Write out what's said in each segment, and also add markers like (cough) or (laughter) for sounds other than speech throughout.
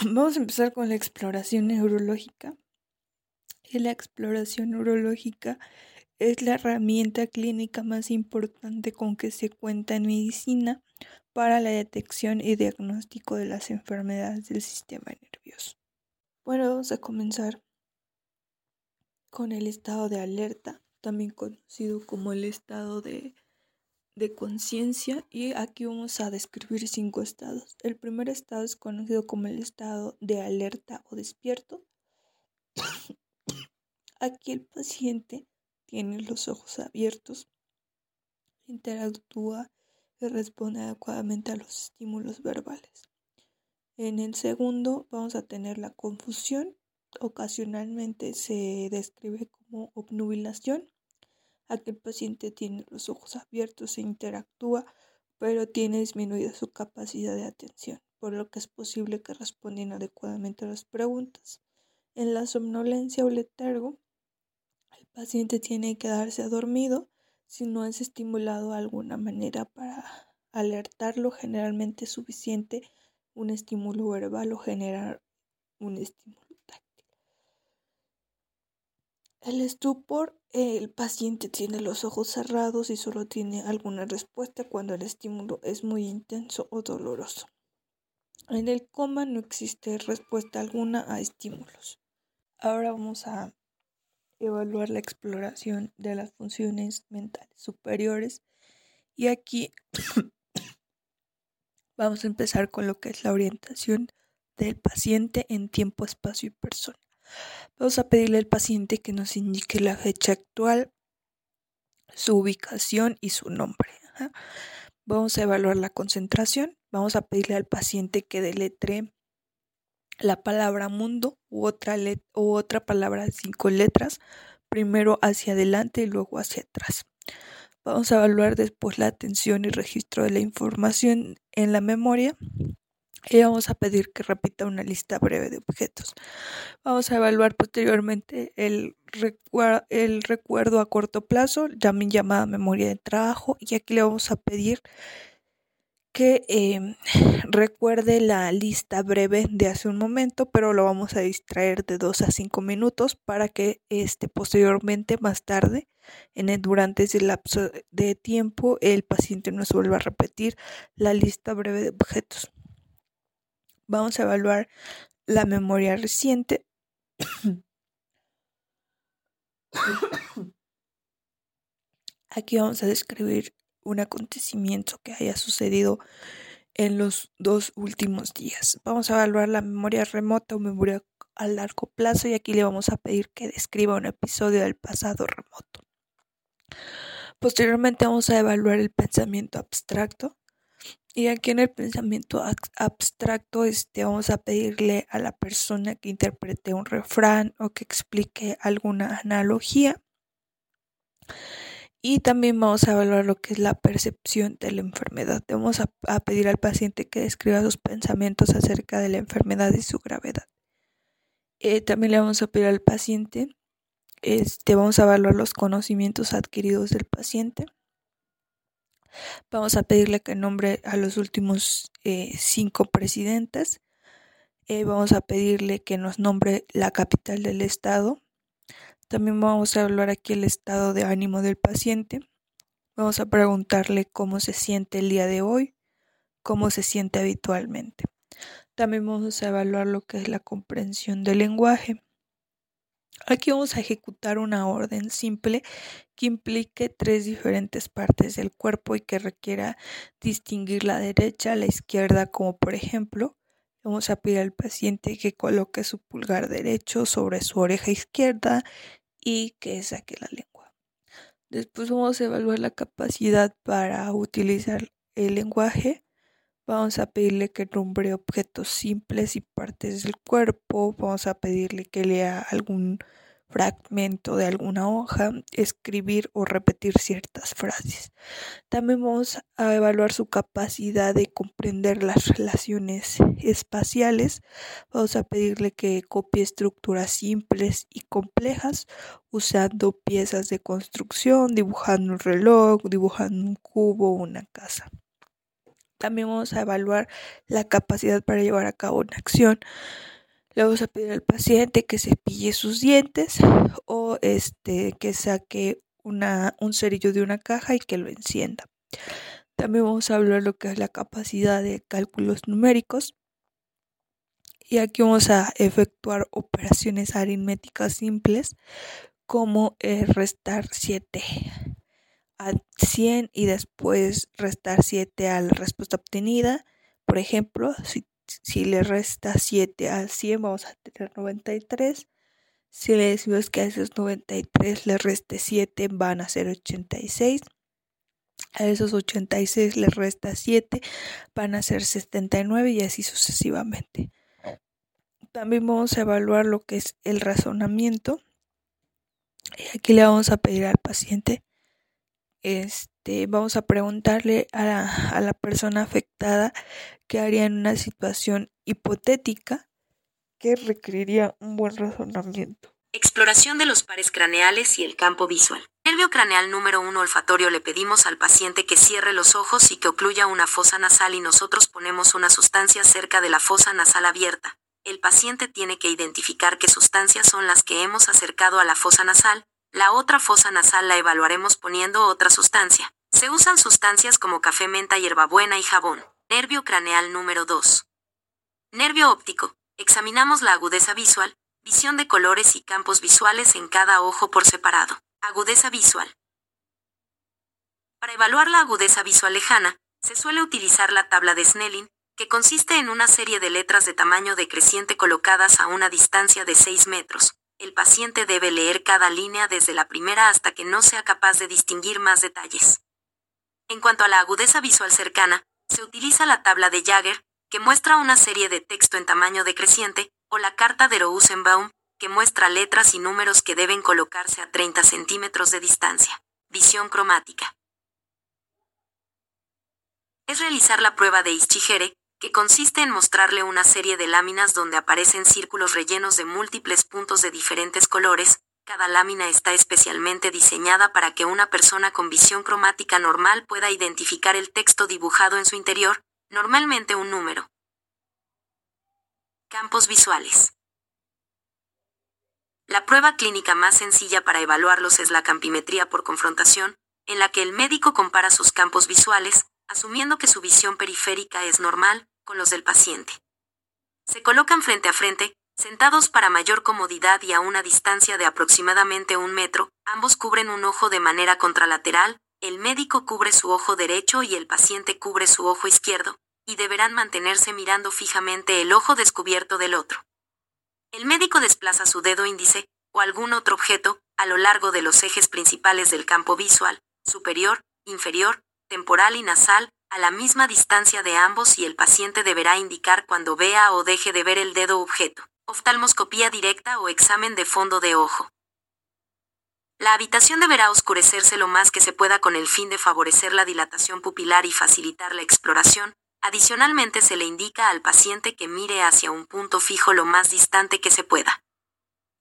(laughs) Vamos a empezar con la exploración neurológica. Y la exploración neurológica es la herramienta clínica más importante con que se cuenta en medicina para la detección y diagnóstico de las enfermedades del sistema nervioso. Bueno, vamos a comenzar con el estado de alerta, también conocido como el estado de, de conciencia, y aquí vamos a describir cinco estados. El primer estado es conocido como el estado de alerta o despierto. (coughs) aquí el paciente tiene los ojos abiertos, interactúa y responde adecuadamente a los estímulos verbales. En el segundo vamos a tener la confusión. Ocasionalmente se describe como obnubilación. Aquí el paciente tiene los ojos abiertos e interactúa, pero tiene disminuida su capacidad de atención, por lo que es posible que responda inadecuadamente a las preguntas. En la somnolencia o letargo, el paciente tiene que quedarse dormido si no es estimulado de alguna manera para alertarlo, generalmente es suficiente un estímulo verbal o generar un estímulo. El estupor, el paciente tiene los ojos cerrados y solo tiene alguna respuesta cuando el estímulo es muy intenso o doloroso. En el coma no existe respuesta alguna a estímulos. Ahora vamos a evaluar la exploración de las funciones mentales superiores y aquí (coughs) Vamos a empezar con lo que es la orientación del paciente en tiempo, espacio y persona. Vamos a pedirle al paciente que nos indique la fecha actual, su ubicación y su nombre. Vamos a evaluar la concentración. Vamos a pedirle al paciente que deletre la palabra mundo u otra, u otra palabra de cinco letras, primero hacia adelante y luego hacia atrás. Vamos a evaluar después la atención y registro de la información en la memoria y vamos a pedir que repita una lista breve de objetos. Vamos a evaluar posteriormente el, recuerdo a corto plazo, también llamada memoria de trabajo, y aquí le vamos a pedir que em, (sighs) recuerde la lista breve de hace un momento, pero lo vamos a distraer de 2 a 5 minutos para que este, posteriormente, más tarde, en el, durante ese lapso de tiempo, el paciente nos vuelva a repetir la lista breve de objetos. Vamos a evaluar la memoria reciente. Aquí vamos a describir un acontecimiento que haya sucedido en los dos últimos días. Vamos a evaluar la memoria remota o memoria a largo plazo y aquí le vamos a pedir que describa un episodio del pasado remoto. Posteriormente vamos a evaluar el pensamiento abstracto y aquí en el pensamiento abstracto este, vamos a pedirle a la persona que interprete un refrán o que explique alguna analogía y también vamos a evaluar lo que es la percepción de la enfermedad. Vamos a, pedir al paciente que describa sus pensamientos acerca de la enfermedad y su gravedad. Eh, también le vamos a pedir al paciente, este, vamos a evaluar los conocimientos adquiridos del paciente. Vamos a pedirle que nombre a los últimos eh, cinco presidentes. Eh, vamos a pedirle que nos nombre la capital del estado también vamos a hablar aquí el estado de ánimo del paciente. Vamos a preguntarle cómo se siente el día de hoy, cómo se siente habitualmente. También vamos a evaluar lo que es la comprensión del lenguaje. Aquí vamos a ejecutar una orden simple que implique tres diferentes partes del cuerpo y que requiera distinguir la derecha, la izquierda, como por ejemplo, vamos a pedir al paciente que coloque su pulgar derecho sobre su oreja izquierda y que saque la lengua. Después vamos a evaluar la capacidad para utilizar el lenguaje. Vamos a pedirle que nombre objetos simples y partes del cuerpo. Vamos a pedirle que lea algún fragmento de alguna hoja, escribir o repetir ciertas frases. También vamos a evaluar su capacidad de comprender las relaciones espaciales. Vamos a pedirle que copie estructuras simples y complejas usando piezas de construcción, dibujando un reloj, dibujando un cubo una casa. También vamos a evaluar la capacidad para llevar a cabo una acción. Le vamos a pedir al paciente que cepille sus dientes o este que saque una, un cerillo de una caja y que lo encienda. También vamos a hablar lo que es la capacidad de cálculos numéricos. Y aquí vamos a efectuar operaciones aritméticas simples como restar 7 a 100 y después restar 7 a la respuesta obtenida. Por ejemplo, si, si le resta 7 al 100 vamos a tener 93. Si le decimos que a esos 93 le reste 7 van a ser 86. A esos 86 le resta 7 van a ser 79 y así sucesivamente. También vamos a evaluar lo que es el razonamiento. Y aquí le vamos a pedir al paciente, este, vamos a preguntarle a la, a la persona afectada qué haría en una situación hipotética que requeriría un buen razonamiento. Exploración de los pares craneales y el campo visual. Nervio craneal número 1 olfatorio le pedimos al paciente que cierre los ojos y que ocluya una fosa nasal y nosotros ponemos una sustancia cerca de la fosa nasal abierta. El paciente tiene que identificar qué sustancias son las que hemos acercado a la fosa nasal. La otra fosa nasal la evaluaremos poniendo otra sustancia. Se usan sustancias como café, menta, hierbabuena y jabón. Nervio craneal número 2. Nervio óptico. Examinamos la agudeza visual, visión de colores y campos visuales en cada ojo por separado. Agudeza visual. Para evaluar la agudeza visual lejana, se suele utilizar la tabla de Snelling, que consiste en una serie de letras de tamaño decreciente colocadas a una distancia de 6 metros. El paciente debe leer cada línea desde la primera hasta que no sea capaz de distinguir más detalles. En cuanto a la agudeza visual cercana, se utiliza la tabla de Jagger, que muestra una serie de texto en tamaño decreciente, o la carta de Rosenbaum, que muestra letras y números que deben colocarse a 30 centímetros de distancia. Visión cromática. Es realizar la prueba de Ischigere, que consiste en mostrarle una serie de láminas donde aparecen círculos rellenos de múltiples puntos de diferentes colores, cada lámina está especialmente diseñada para que una persona con visión cromática normal pueda identificar el texto dibujado en su interior, normalmente un número. Campos visuales. La prueba clínica más sencilla para evaluarlos es la campimetría por confrontación, en la que el médico compara sus campos visuales, asumiendo que su visión periférica es normal, con los del paciente. Se colocan frente a frente, sentados para mayor comodidad y a una distancia de aproximadamente un metro, ambos cubren un ojo de manera contralateral, el médico cubre su ojo derecho y el paciente cubre su ojo izquierdo, y deberán mantenerse mirando fijamente el ojo descubierto del otro. El médico desplaza su dedo índice, o algún otro objeto, a lo largo de los ejes principales del campo visual, superior, inferior, temporal y nasal, a la misma distancia de ambos y el paciente deberá indicar cuando vea o deje de ver el dedo objeto. Oftalmoscopía directa o examen de fondo de ojo. La habitación deberá oscurecerse lo más que se pueda con el fin de favorecer la dilatación pupilar y facilitar la exploración. Adicionalmente se le indica al paciente que mire hacia un punto fijo lo más distante que se pueda.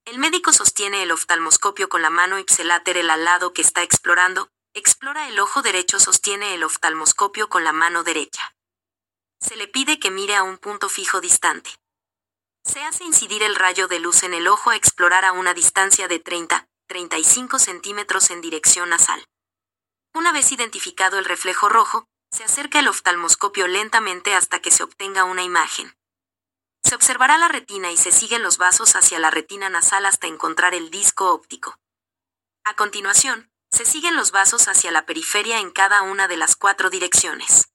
El médico sostiene el oftalmoscopio con la mano ipsiláteral al lado que está explorando, Explora el ojo derecho, sostiene el oftalmoscopio con la mano derecha. Se le pide que mire a un punto fijo distante. Se hace incidir el rayo de luz en el ojo a explorar a una distancia de 30-35 centímetros en dirección nasal. Una vez identificado el reflejo rojo, se acerca el oftalmoscopio lentamente hasta que se obtenga una imagen. Se observará la retina y se siguen los vasos hacia la retina nasal hasta encontrar el disco óptico. A continuación, se siguen los vasos hacia la periferia en cada una de las cuatro direcciones.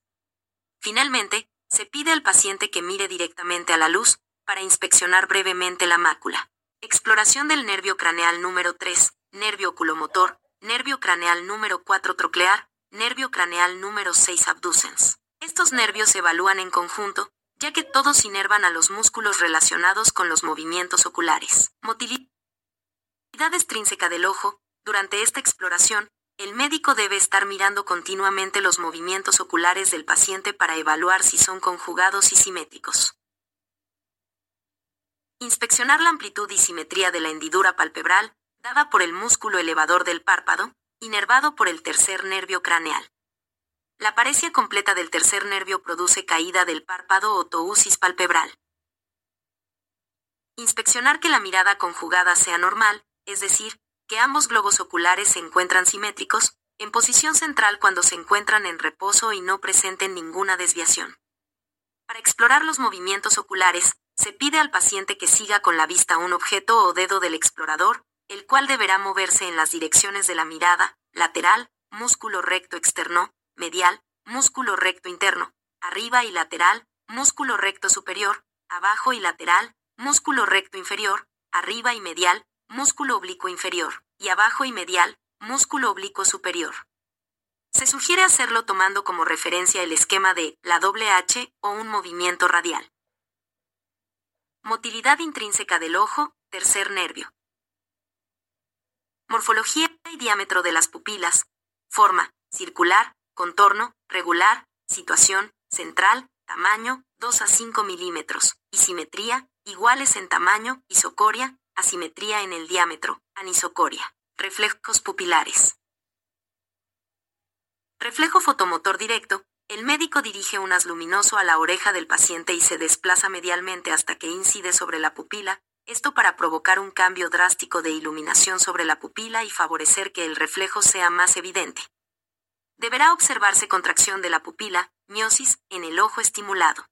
Finalmente, se pide al paciente que mire directamente a la luz, para inspeccionar brevemente la mácula. Exploración del nervio craneal número 3, nervio oculomotor, nervio craneal número 4 troclear, nervio craneal número 6 abducens. Estos nervios se evalúan en conjunto, ya que todos inervan a los músculos relacionados con los movimientos oculares. Motilidad extrínseca del ojo, durante esta exploración, el médico debe estar mirando continuamente los movimientos oculares del paciente para evaluar si son conjugados y simétricos. Inspeccionar la amplitud y simetría de la hendidura palpebral, dada por el músculo elevador del párpado, inervado por el tercer nervio craneal. La paresia completa del tercer nervio produce caída del párpado o tousis palpebral. Inspeccionar que la mirada conjugada sea normal, es decir, que ambos globos oculares se encuentran simétricos, en posición central cuando se encuentran en reposo y no presenten ninguna desviación. Para explorar los movimientos oculares, se pide al paciente que siga con la vista un objeto o dedo del explorador, el cual deberá moverse en las direcciones de la mirada, lateral, músculo recto externo, medial, músculo recto interno, arriba y lateral, músculo recto superior, abajo y lateral, músculo recto inferior, arriba y medial, músculo oblicuo inferior, y abajo y medial, músculo oblicuo superior. Se sugiere hacerlo tomando como referencia el esquema de la doble H o un movimiento radial. Motilidad intrínseca del ojo, tercer nervio. Morfología y diámetro de las pupilas. Forma, circular, contorno, regular, situación, central, tamaño, 2 a 5 milímetros, y simetría, iguales en tamaño, isocoria, asimetría en el diámetro, anisocoria. Reflejos pupilares. Reflejo fotomotor directo. El médico dirige un haz luminoso a la oreja del paciente y se desplaza medialmente hasta que incide sobre la pupila, esto para provocar un cambio drástico de iluminación sobre la pupila y favorecer que el reflejo sea más evidente. Deberá observarse contracción de la pupila, miosis, en el ojo estimulado.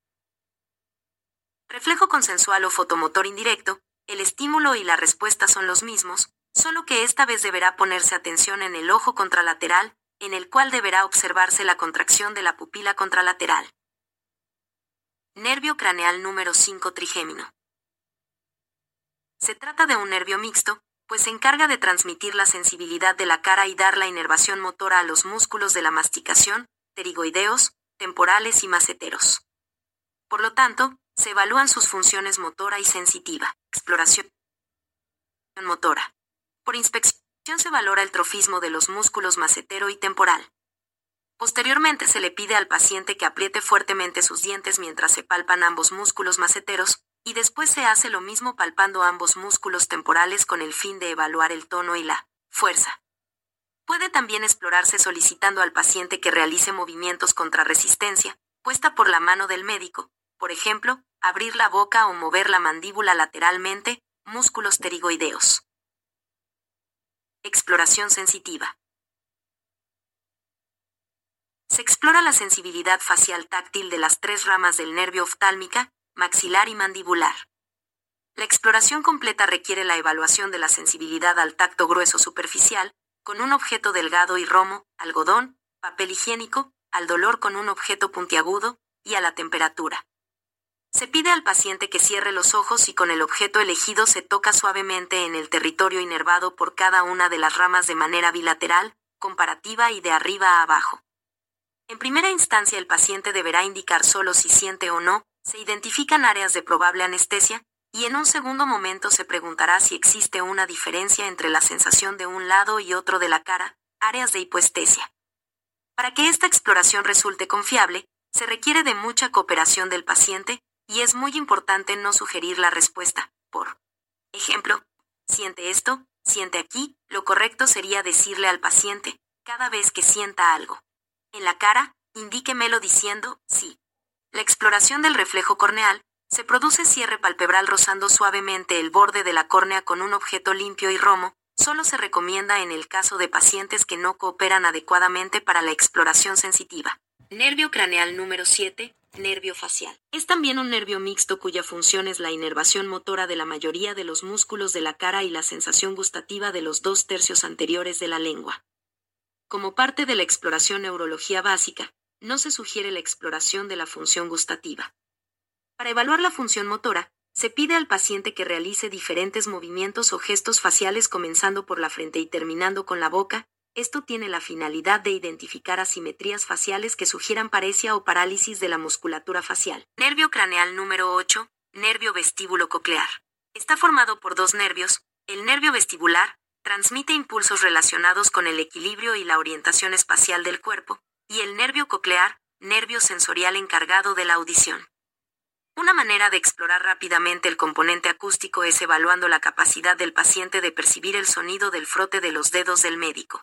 Reflejo consensual o fotomotor indirecto, el estímulo y la respuesta son los mismos, solo que esta vez deberá ponerse atención en el ojo contralateral, en el cual deberá observarse la contracción de la pupila contralateral. Nervio craneal número 5 trigémino. Se trata de un nervio mixto, pues se encarga de transmitir la sensibilidad de la cara y dar la inervación motora a los músculos de la masticación, pterigoideos, temporales y maceteros. Por lo tanto, se evalúan sus funciones motora y sensitiva. Exploración motora. Por inspección se valora el trofismo de los músculos macetero y temporal. Posteriormente se le pide al paciente que apriete fuertemente sus dientes mientras se palpan ambos músculos maceteros, y después se hace lo mismo palpando ambos músculos temporales con el fin de evaluar el tono y la fuerza. Puede también explorarse solicitando al paciente que realice movimientos contra resistencia, puesta por la mano del médico, por ejemplo, abrir la boca o mover la mandíbula lateralmente, músculos pterigoideos. Exploración sensitiva. Se explora la sensibilidad facial táctil de las tres ramas del nervio oftálmica, maxilar y mandibular. La exploración completa requiere la evaluación de la sensibilidad al tacto grueso superficial, con un objeto delgado y romo, algodón, papel higiénico, al dolor con un objeto puntiagudo, y a la temperatura. Se pide al paciente que cierre los ojos y con el objeto elegido se toca suavemente en el territorio inervado por cada una de las ramas de manera bilateral, comparativa y de arriba a abajo. En primera instancia el paciente deberá indicar solo si siente o no, se identifican áreas de probable anestesia, y en un segundo momento se preguntará si existe una diferencia entre la sensación de un lado y otro de la cara, áreas de hipoestesia. Para que esta exploración resulte confiable, se requiere de mucha cooperación del paciente, y es muy importante no sugerir la respuesta. Por ejemplo, siente esto, siente aquí, lo correcto sería decirle al paciente, cada vez que sienta algo. En la cara, indíquemelo diciendo, sí. La exploración del reflejo corneal, se produce cierre palpebral rozando suavemente el borde de la córnea con un objeto limpio y romo, solo se recomienda en el caso de pacientes que no cooperan adecuadamente para la exploración sensitiva. Nervio craneal número 7, Nervio facial. Es también un nervio mixto cuya función es la inervación motora de la mayoría de los músculos de la cara y la sensación gustativa de los dos tercios anteriores de la lengua. Como parte de la exploración neurología básica, no se sugiere la exploración de la función gustativa. Para evaluar la función motora, se pide al paciente que realice diferentes movimientos o gestos faciales comenzando por la frente y terminando con la boca, esto tiene la finalidad de identificar asimetrías faciales que sugieran paresia o parálisis de la musculatura facial. Nervio craneal número 8, nervio vestíbulo coclear. Está formado por dos nervios. El nervio vestibular transmite impulsos relacionados con el equilibrio y la orientación espacial del cuerpo, y el nervio coclear, nervio sensorial encargado de la audición. Una manera de explorar rápidamente el componente acústico es evaluando la capacidad del paciente de percibir el sonido del frote de los dedos del médico.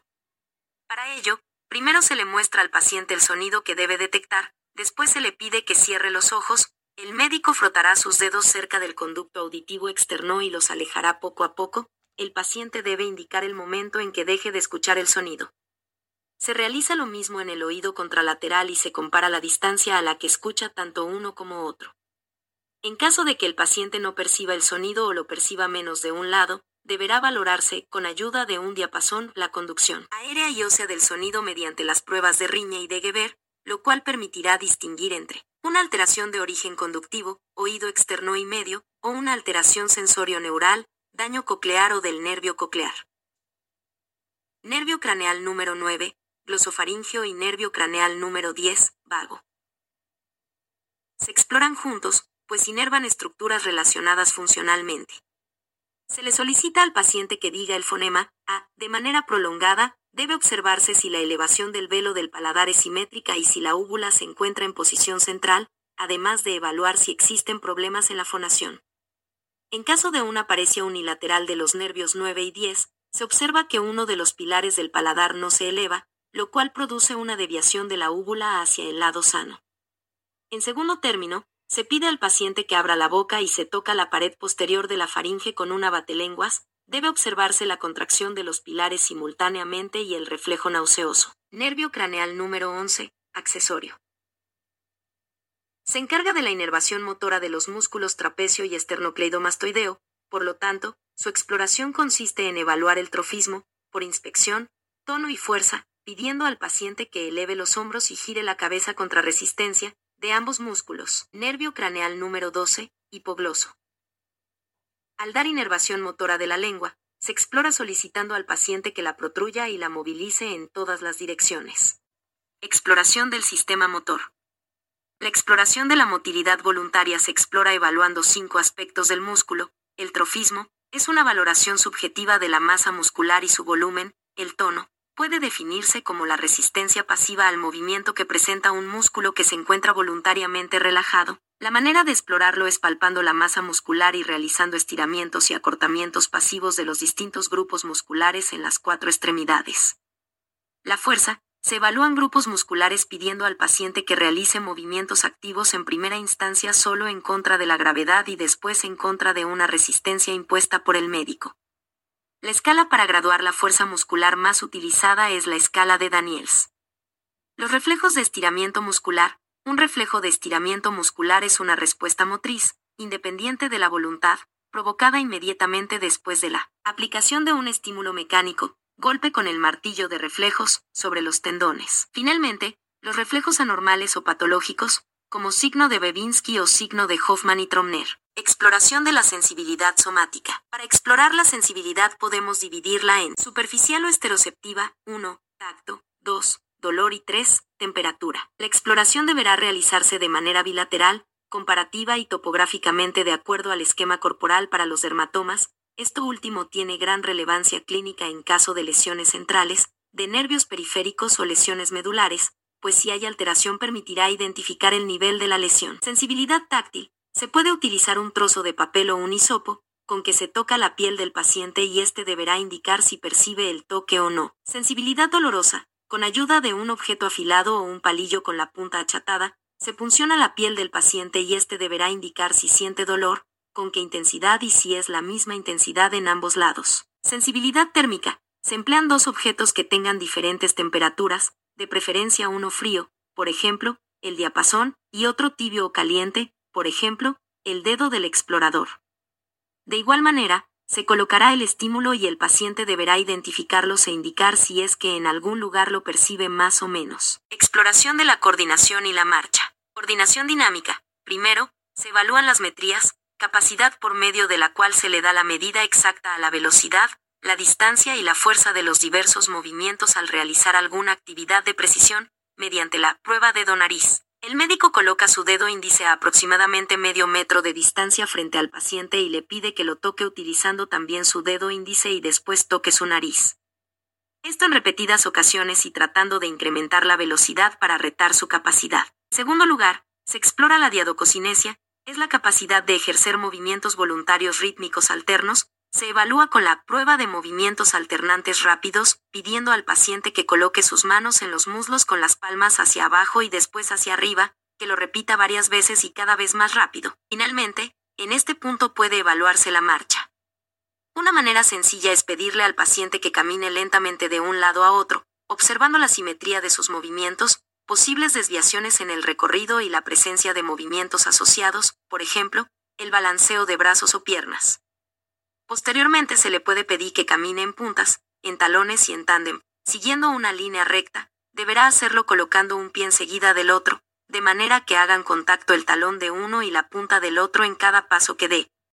Para ello, Primero se le muestra al paciente el sonido que debe detectar, después se le pide que cierre los ojos, el médico frotará sus dedos cerca del conducto auditivo externo y los alejará poco a poco, el paciente debe indicar el momento en que deje de escuchar el sonido. Se realiza lo mismo en el oído contralateral y se compara la distancia a la que escucha tanto uno como otro. En caso de que el paciente no perciba el sonido o lo perciba menos de un lado, deberá valorarse, con ayuda de un diapasón, la conducción aérea y ósea del sonido mediante las pruebas de Riña y de Geber, lo cual permitirá distinguir entre una alteración de origen conductivo, oído externo y medio, o una alteración sensorio-neural, daño coclear o del nervio coclear. Nervio craneal número 9, glosofaringio y nervio craneal número 10, vago. Se exploran juntos, pues inervan estructuras relacionadas funcionalmente. Se le solicita al paciente que diga el fonema A de manera prolongada, debe observarse si la elevación del velo del paladar es simétrica y si la úvula se encuentra en posición central, además de evaluar si existen problemas en la fonación. En caso de una paresia unilateral de los nervios 9 y 10, se observa que uno de los pilares del paladar no se eleva, lo cual produce una deviación de la úvula hacia el lado sano. En segundo término, se pide al paciente que abra la boca y se toca la pared posterior de la faringe con una batelenguas, debe observarse la contracción de los pilares simultáneamente y el reflejo nauseoso. Nervio craneal número 11, accesorio. Se encarga de la inervación motora de los músculos trapecio y esternocleidomastoideo, por lo tanto, su exploración consiste en evaluar el trofismo, por inspección, tono y fuerza, pidiendo al paciente que eleve los hombros y gire la cabeza contra resistencia, de ambos músculos, nervio craneal número 12, hipogloso. Al dar inervación motora de la lengua, se explora solicitando al paciente que la protruya y la movilice en todas las direcciones. Exploración del sistema motor. La exploración de la motilidad voluntaria se explora evaluando cinco aspectos del músculo. El trofismo es una valoración subjetiva de la masa muscular y su volumen, el tono, puede definirse como la resistencia pasiva al movimiento que presenta un músculo que se encuentra voluntariamente relajado. La manera de explorarlo es palpando la masa muscular y realizando estiramientos y acortamientos pasivos de los distintos grupos musculares en las cuatro extremidades. La fuerza, se evalúan grupos musculares pidiendo al paciente que realice movimientos activos en primera instancia solo en contra de la gravedad y después en contra de una resistencia impuesta por el médico. La escala para graduar la fuerza muscular más utilizada es la escala de Daniels. Los reflejos de estiramiento muscular. Un reflejo de estiramiento muscular es una respuesta motriz, independiente de la voluntad, provocada inmediatamente después de la aplicación de un estímulo mecánico, golpe con el martillo de reflejos, sobre los tendones. Finalmente, los reflejos anormales o patológicos, como signo de Bebinski o signo de Hoffman y Tromner, Exploración de la sensibilidad somática. Para explorar la sensibilidad podemos dividirla en superficial o esteroceptiva, 1, tacto, 2, dolor y 3, temperatura. La exploración deberá realizarse de manera bilateral, comparativa y topográficamente de acuerdo al esquema corporal para los dermatomas. Esto último tiene gran relevancia clínica en caso de lesiones centrales, de nervios periféricos o lesiones medulares, pues si hay alteración permitirá identificar el nivel de la lesión. Sensibilidad táctil. Se puede utilizar un trozo de papel o un hisopo, con que se toca la piel del paciente y éste deberá indicar si percibe el toque o no. Sensibilidad dolorosa. Con ayuda de un objeto afilado o un palillo con la punta achatada, se punciona la piel del paciente y éste deberá indicar si siente dolor, con qué intensidad y si es la misma intensidad en ambos lados. Sensibilidad térmica. Se emplean dos objetos que tengan diferentes temperaturas, de preferencia uno frío, por ejemplo, el diapasón, y otro tibio o caliente, por ejemplo, el dedo del explorador. De igual manera, se colocará el estímulo y el paciente deberá identificarlos e indicar si es que en algún lugar lo percibe más o menos. Exploración de la coordinación y la marcha. Coordinación dinámica. Primero, se evalúan las metrías, capacidad por medio de la cual se le da la medida exacta a la velocidad, la distancia y la fuerza de los diversos movimientos al realizar alguna actividad de precisión, mediante la prueba de donariz. El médico coloca su dedo índice a aproximadamente medio metro de distancia frente al paciente y le pide que lo toque utilizando también su dedo índice y después toque su nariz. Esto en repetidas ocasiones y tratando de incrementar la velocidad para retar su capacidad. Segundo lugar, se explora la diadococinesia, es la capacidad de ejercer movimientos voluntarios rítmicos alternos, Se evalúa con la prueba de movimientos alternantes rápidos, pidiendo al paciente que coloque sus manos en los muslos con las palmas hacia abajo y después hacia arriba, que lo repita varias veces y cada vez más rápido. Finalmente, en este punto puede evaluarse la marcha. Una manera sencilla es pedirle al paciente que camine lentamente de un lado a otro, observando la simetría de sus movimientos, posibles desviaciones en el recorrido y la presencia de movimientos asociados, por ejemplo, el balanceo de brazos o piernas. Posteriormente se le puede pedir que camine en puntas, en talones y en tándem, siguiendo una línea recta, deberá hacerlo colocando un pie enseguida del otro, de manera que hagan contacto el talón de uno y la punta del otro en cada paso que dé.